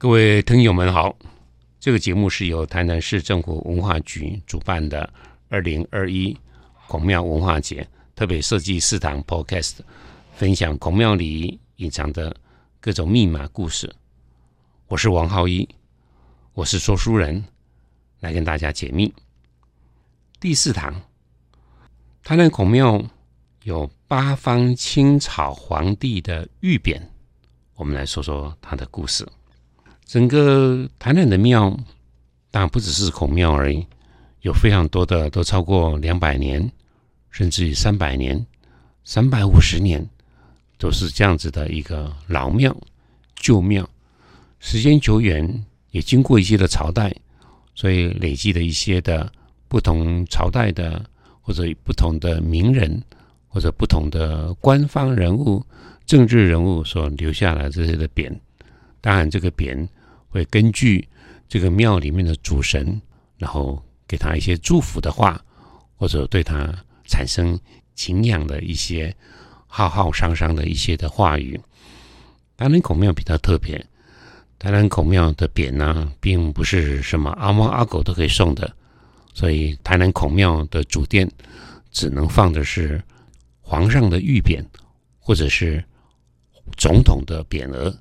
各位听友们好，这个节目是由台南市政府文化局主办的二零二一孔庙文化节特别设计四堂 Podcast，分享孔庙里隐藏的各种密码故事。我是王浩一，我是说书人，来跟大家解密。第四堂，台南孔庙有八方清朝皇帝的御匾，我们来说说它的故事。整个台南的庙，当然不只是孔庙而已，有非常多的都超过两百年，甚至于三百年、三百五十年，都是这样子的一个老庙、旧庙。时间久远，也经过一些的朝代，所以累积的一些的不同朝代的或者不同的名人或者不同的官方人物、政治人物所留下来这些的匾。当然，这个匾。会根据这个庙里面的主神，然后给他一些祝福的话，或者对他产生敬仰的一些浩浩汤汤的一些的话语。台南孔庙比较特别，台南孔庙的匾呢，并不是什么阿猫阿狗都可以送的，所以台南孔庙的主殿只能放的是皇上的御匾，或者是总统的匾额。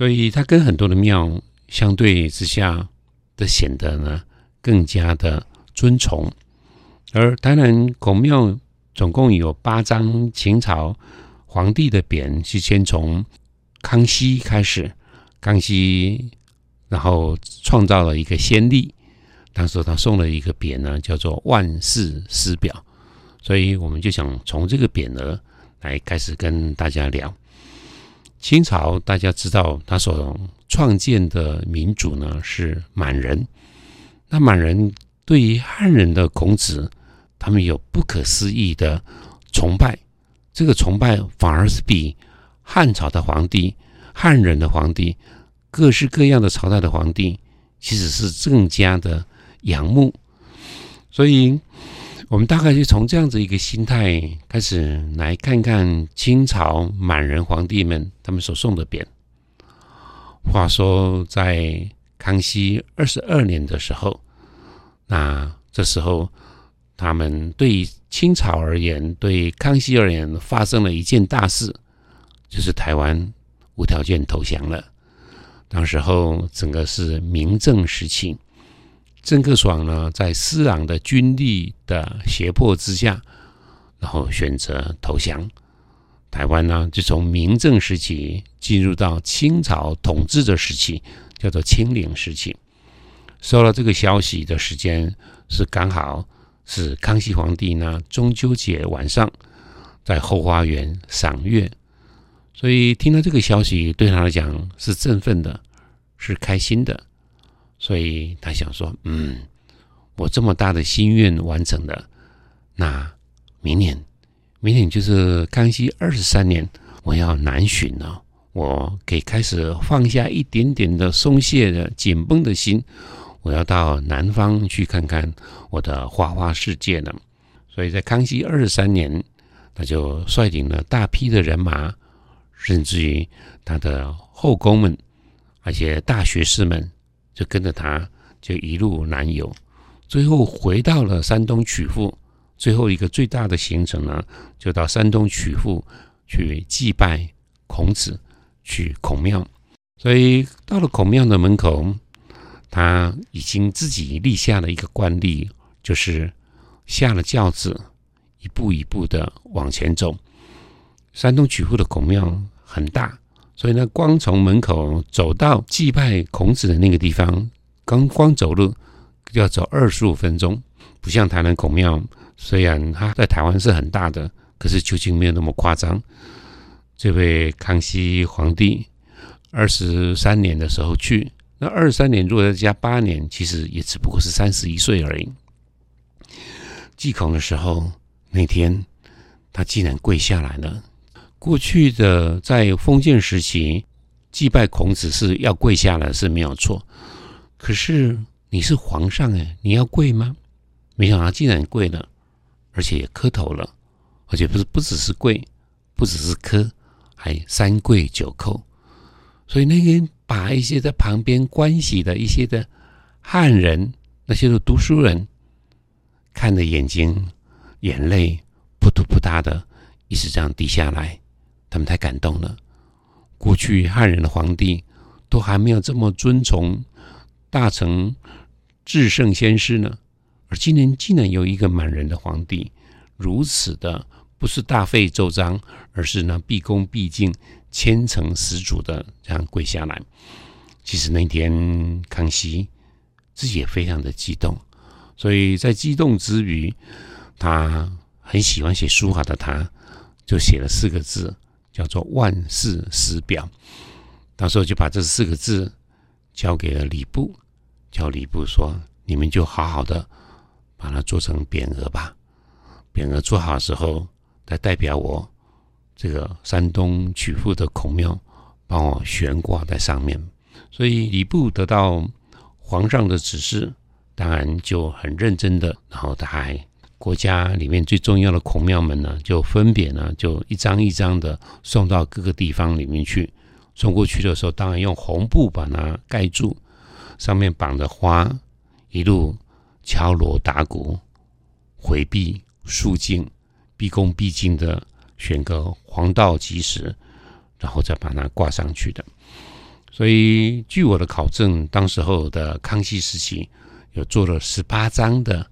所以它跟很多的庙相对之下的显得呢更加的尊崇，而台南孔庙总共有八张秦朝皇帝的匾，是先从康熙开始，康熙然后创造了一个先例，当时他送了一个匾呢，叫做万世师表，所以我们就想从这个匾额来开始跟大家聊。清朝大家知道，他所创建的民主呢是满人。那满人对于汉人的孔子，他们有不可思议的崇拜。这个崇拜反而是比汉朝的皇帝、汉人的皇帝、各式各样的朝代的皇帝，其实是更加的仰慕。所以。我们大概就从这样子一个心态开始来看看清朝满人皇帝们他们所送的匾。话说在康熙二十二年的时候，那这时候他们对清朝而言，对康熙而言，发生了一件大事，就是台湾无条件投降了。当时候整个是明正时期。郑克爽呢，在施琅的军力的胁迫之下，然后选择投降。台湾呢，就从明正时期进入到清朝统治的时期，叫做清领时期。收到这个消息的时间是刚好是康熙皇帝呢中秋节晚上在后花园赏月，所以听到这个消息对他来讲是振奋的，是开心的。所以他想说：“嗯，我这么大的心愿完成了，那明年，明年就是康熙二十三年，我要南巡了。我可以开始放下一点点的松懈的紧绷的心，我要到南方去看看我的花花世界了。所以在康熙二十三年，他就率领了大批的人马，甚至于他的后宫们，而且大学士们。”就跟着他，就一路南游，最后回到了山东曲阜。最后一个最大的行程呢，就到山东曲阜去祭拜孔子，去孔庙。所以到了孔庙的门口，他已经自己立下了一个惯例，就是下了轿子，一步一步的往前走。山东曲阜的孔庙很大。所以呢，光从门口走到祭拜孔子的那个地方，刚光走路要走二十五分钟，不像台南孔庙，虽然它在台湾是很大的，可是究竟没有那么夸张。这位康熙皇帝二十三年的时候去，那二十三年如果再加八年，其实也只不过是三十一岁而已。祭孔的时候，那天他竟然跪下来了。过去的在封建时期祭拜孔子是要跪下来是没有错，可是你是皇上哎，你要跪吗？没想到竟然跪了，而且也磕头了，而且不是不只是跪，不只是磕，还三跪九叩。所以那天把一些在旁边观喜的一些的汉人，那些的读书人，看的眼睛眼泪扑突扑嗒的，一直这样滴下来，他们太感动了。过去汉人的皇帝都还没有这么尊崇大成至圣先师呢，而今年竟然有一个满人的皇帝如此的。不是大费周章，而是呢毕恭毕敬、虔诚十足的这样跪下来。其实那天康熙自己也非常的激动，所以在激动之余，他很喜欢写书法的他，就写了四个字，叫做“万世师表”。到时候就把这四个字交给了礼部，叫礼部说：“你们就好好的把它做成匾额吧。匾额做好的时候。”来代表我这个山东曲阜的孔庙，帮我悬挂在上面。所以礼部得到皇上的指示，当然就很认真的。然后他还国家里面最重要的孔庙们呢，就分别呢就一张一张的送到各个地方里面去。送过去的时候，当然用红布把它盖住，上面绑着花，一路敲锣打鼓，回避肃静。毕恭毕敬的选个黄道吉时，然后再把它挂上去的。所以，据我的考证，当时候的康熙时期有做了十八张的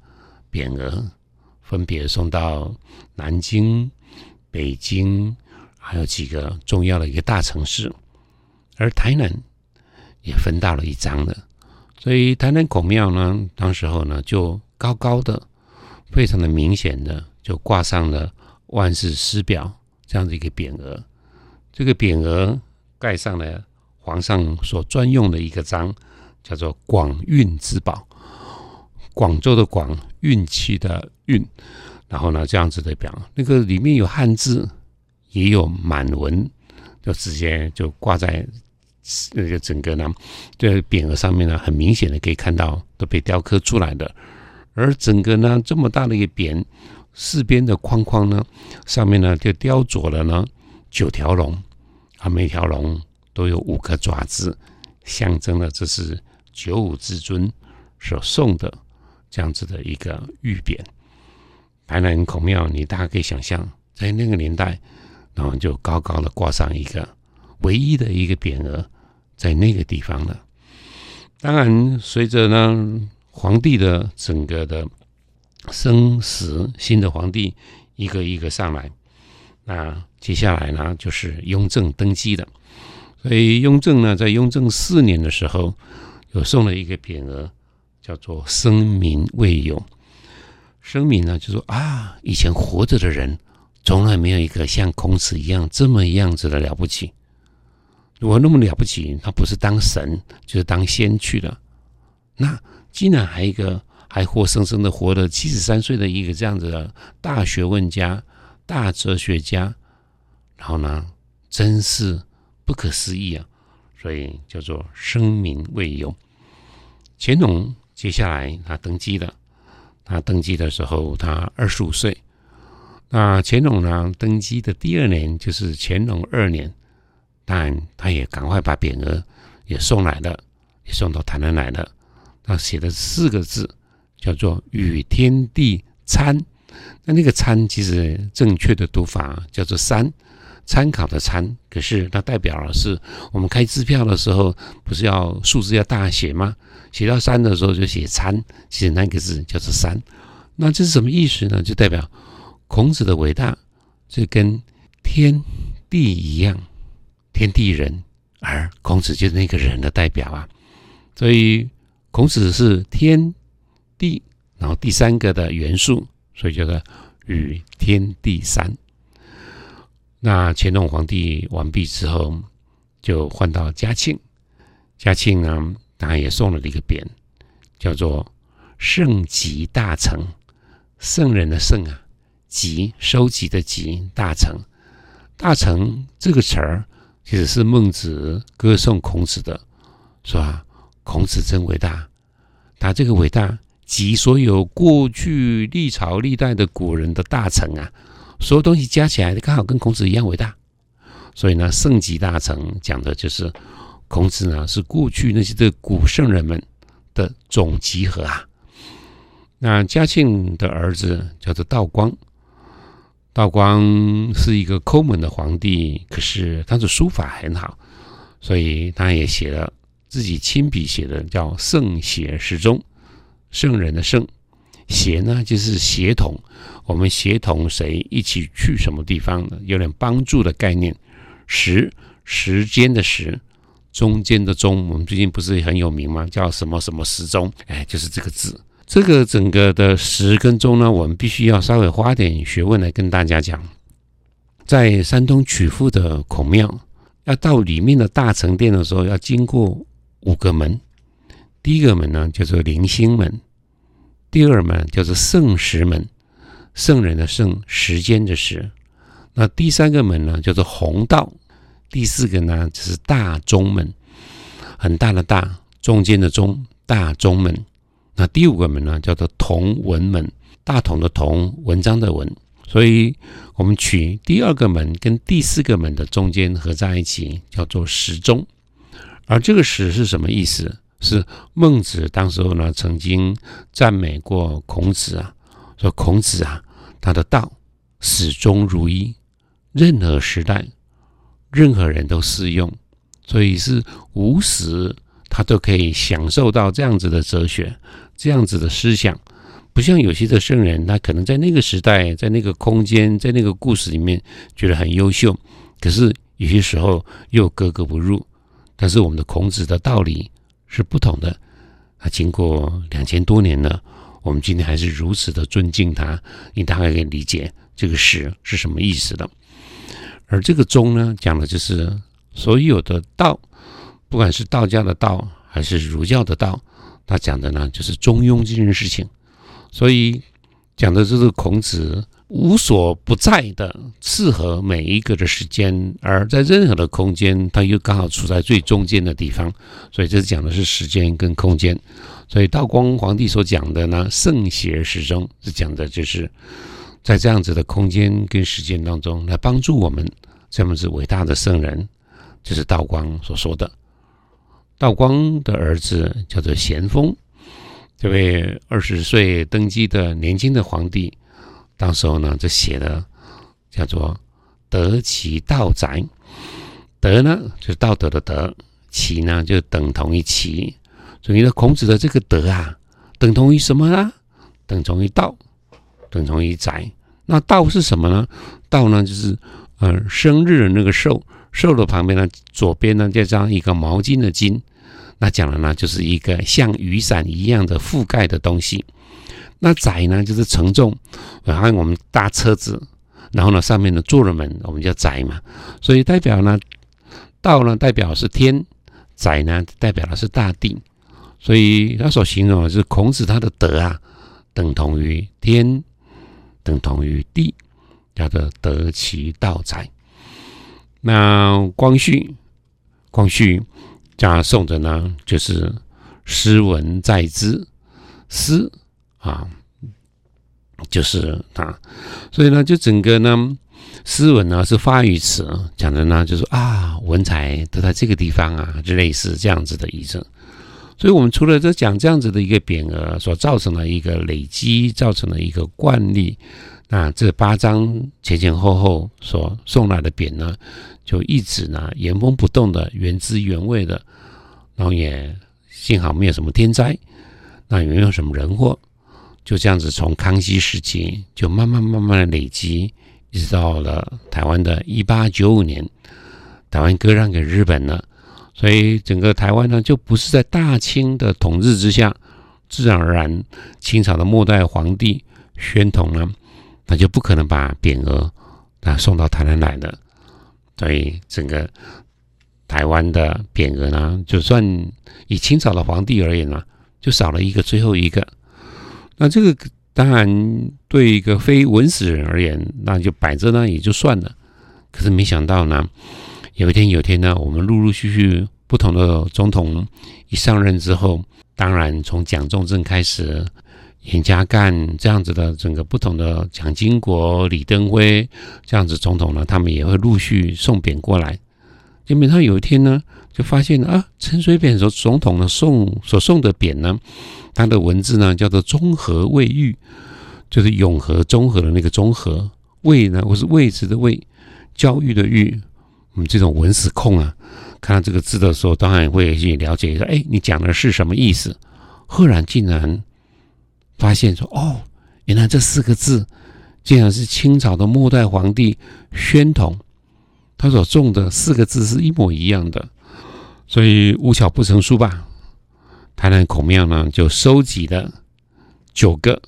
匾额，分别送到南京、北京，还有几个重要的一个大城市，而台南也分到了一张的。所以，台南孔庙呢，当时候呢就高高的，非常的明显的。就挂上了“万世师表”这样的一个匾额，这个匾额盖上了皇上所专用的一个章，叫做“广运之宝”。广州的广，运气的运，然后呢，这样子的表，那个里面有汉字，也有满文，就直接就挂在那个整个呢，这匾额上面呢，很明显的可以看到都被雕刻出来的，而整个呢，这么大的一个匾。四边的框框呢，上面呢就雕琢了呢九条龙，啊，每条龙都有五个爪子，象征了这是九五至尊所送的这样子的一个玉匾。台南孔庙，你大家可以想象，在那个年代，然后就高高的挂上一个唯一的一个匾额，在那个地方了。当然，随着呢皇帝的整个的。生死新的皇帝一个一个上来，那接下来呢就是雍正登基的。所以雍正呢，在雍正四年的时候，有送了一个匾额，叫做“生民未有”。生民呢，就说啊，以前活着的人，从来没有一个像孔子一样这么样子的了不起。如果那么了不起，他不是当神，就是当仙去了。那竟然还一个。还活生生的活了七十三岁的一个这样子的大学问家、大哲学家，然后呢，真是不可思议啊！所以叫做生民未有。乾隆接下来他登基了，他登基的时候他二十五岁。那乾隆呢登基的第二年就是乾隆二年，但他也赶快把匾额也送来了，也送到台南来了。他写的四个字。叫做与天地参，那那个参其实正确的读法叫做三，参考的参，可是它代表的是我们开支票的时候不是要数字要大写吗？写到三的时候就写参，写那个字叫做三。那这是什么意思呢？就代表孔子的伟大，就跟天地一样，天地人，而孔子就是那个人的代表啊。所以孔子是天。地，然后第三个的元素，所以叫做与天地三。那乾隆皇帝完毕之后，就换到嘉庆。嘉庆呢，当然也送了一个匾，叫做“圣集大成”。圣人的圣啊，集收集的集，大成。大成这个词儿，其实是孟子歌颂孔子的，是吧？孔子真伟大，他这个伟大。集所有过去历朝历代的古人的大成啊，所有东西加起来，刚好跟孔子一样伟大。所以呢，圣集大成讲的就是孔子呢是过去那些的古圣人们的总集合啊。那嘉庆的儿子叫做道光，道光是一个抠门的皇帝，可是他的书法很好，所以他也写了自己亲笔写的叫《圣贤时中》，圣人的圣，协呢就是协同，我们协同谁一起去什么地方呢？有点帮助的概念。时时间的时，中间的中，我们最近不是很有名吗？叫什么什么时钟？哎，就是这个字。这个整个的时跟钟呢，我们必须要稍微花点学问来跟大家讲。在山东曲阜的孔庙，要到里面的大成殿的时候，要经过五个门。第一个门呢叫做灵星门，第二门叫做圣时门，圣人的圣，时间的时。那第三个门呢叫做弘道，第四个呢就是大钟门，很大的大，中间的中，大钟门。那第五个门呢，叫做同文门，大同的同，文章的文，所以我们取第二个门跟第四个门的中间合在一起，叫做时钟。而这个时是什么意思？是孟子当时候呢曾经赞美过孔子啊，说孔子啊，他的道始终如一，任何时代，任何人都适用，所以是无时他都可以享受到这样子的哲学。这样子的思想，不像有些的圣人，他可能在那个时代，在那个空间，在那个故事里面觉得很优秀，可是有些时候又格格不入。但是我们的孔子的道理是不同的，啊，经过两千多年呢，我们今天还是如此的尊敬他，你大概可以理解这个“史”是什么意思的。而这个“宗”呢，讲的就是所有的道，不管是道家的道，还是儒教的道。他讲的呢，就是中庸这件事情，所以讲的就是孔子无所不在的，适合每一个的时间，而在任何的空间，它又刚好处在最中间的地方，所以这是讲的是时间跟空间。所以道光皇帝所讲的呢，圣贤时钟是讲的就是在这样子的空间跟时间当中来帮助我们，这么是伟大的圣人，就是道光所说的。道光的儿子叫做咸丰，这位二十岁登基的年轻的皇帝，到时候呢就写的叫做“德其道宅”。德呢就是道德的德，其呢就等同于其。所以呢，孔子的这个德啊，等同于什么呢？等同于道，等同于宅。那道是什么呢？道呢就是呃生日的那个寿。寿的旁边呢，左边呢再加一个毛巾的巾，那讲的呢就是一个像雨伞一样的覆盖的东西。那载呢就是承重，然后我们搭车子，然后呢上面的坐了们，我们叫载嘛。所以代表呢道呢代表是天，载呢代表的是大地。所以他所形容的是孔子他的德啊，等同于天，等同于地，叫做得其道载。那光绪，光绪加宋的呢，就是诗文在兹，诗啊，就是啊，所以呢，就整个呢，诗文呢是发语词，讲的呢就是啊，文采都在这个地方啊，就类似这样子的意思。所以，我们除了这讲这样子的一个匾额所造成的一个累积，造成的一个惯例。那这八张前前后后所送来的匾呢，就一直呢原封不动的原汁原味的，然后也幸好没有什么天灾，那也没有什么人祸，就这样子从康熙时期就慢慢慢慢的累积，一直到了台湾的一八九五年，台湾割让给日本了，所以整个台湾呢就不是在大清的统治之下，自然而然清朝的末代皇帝宣统呢。那就不可能把匾额啊送到台湾来的，所以整个台湾的匾额呢，就算以清朝的皇帝而言呢，就少了一个，最后一个。那这个当然对一个非文史人而言，那就摆着呢也就算了。可是没想到呢，有一天有天呢，我们陆陆续续不同的总统一上任之后，当然从蒋中正开始。严家淦这样子的整个不同的蒋经国、李登辉这样子总统呢，他们也会陆续送匾过来。结果他有一天呢，就发现啊，陈水扁所总统的送所送的匾呢，它的文字呢叫做“中和卫浴”，就是永和中和的那个中和位呢，我是位置的位，教育的育。我们这种文史控啊，看到这个字的时候，当然会去了解一下，哎，你讲的是什么意思？赫然竟然发现说，哦，原来这四个字竟然是清朝的末代皇帝宣统他所种的四个字是一模一样的，所以无巧不成书吧。台南孔庙呢，就收集了九个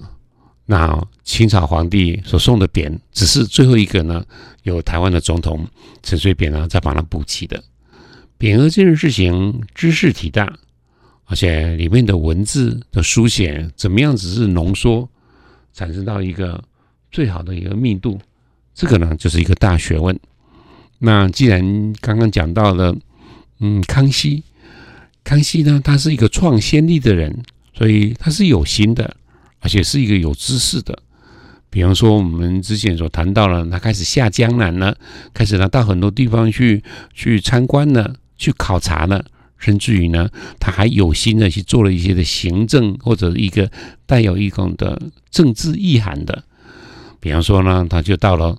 那清朝皇帝所送的匾，只是最后一个呢，由台湾的总统陈水扁呢再把它补齐的。匾额这件事情，知识体大，而且里面的文字的书写怎么样只是浓缩，产生到一个最好的一个密度，这个呢就是一个大学问。那既然刚刚讲到了，嗯，康熙，康熙呢，他是一个创先例的人，所以他是有心的，而且是一个有知识的。比方说，我们之前所谈到了，他开始下江南了，开始呢到很多地方去去参观呢，去考察呢，甚至于呢，他还有心的去做了一些的行政或者一个带有一种的政治意涵的。比方说呢，他就到了。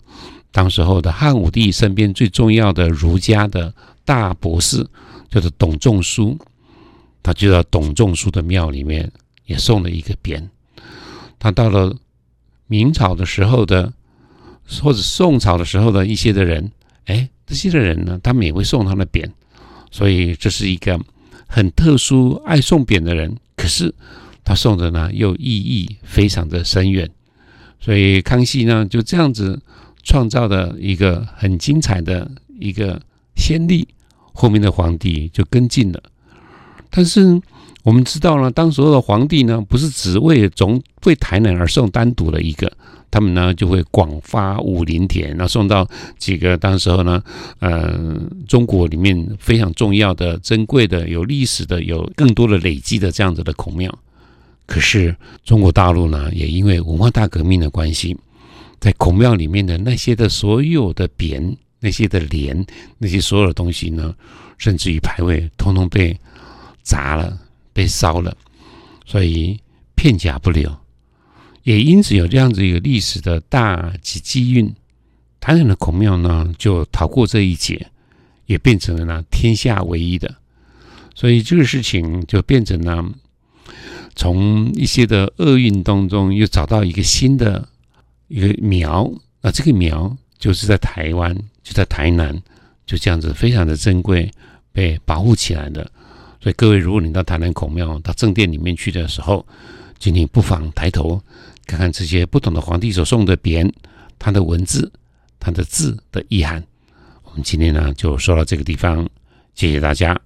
当时候的汉武帝身边最重要的儒家的大博士，叫做董仲舒，他就到董仲舒的庙里面也送了一个匾。他到了明朝的时候的，或者宋朝的时候的一些的人，哎，这些的人呢，他们也会送他的匾，所以这是一个很特殊爱送匾的人。可是他送的呢，又意义非常的深远，所以康熙呢就这样子。创造的一个很精彩的一个先例，后面的皇帝就跟进了。但是我们知道呢，当时候的皇帝呢，不是只为总为台南而送单独的一个，他们呢就会广发武林田，然后送到几个当时候呢，呃，中国里面非常重要的、珍贵的、有历史的、有更多的累积的这样子的孔庙。可是中国大陆呢，也因为文化大革命的关系。在孔庙里面的那些的所有的匾、那些的联、那些所有的东西呢，甚至于牌位，通通被砸了、被烧了，所以片甲不留。也因此有这样子一个历史的大吉机运，台南的孔庙呢就逃过这一劫，也变成了呢天下唯一的。所以这个事情就变成了从一些的厄运当中又找到一个新的。一个苗，那这个苗就是在台湾，就在台南，就这样子非常的珍贵，被保护起来的。所以各位，如果你到台南孔庙、到正殿里面去的时候，请你不妨抬头看看这些不同的皇帝所送的匾，它的文字、它的字的意涵。我们今天呢就说到这个地方，谢谢大家。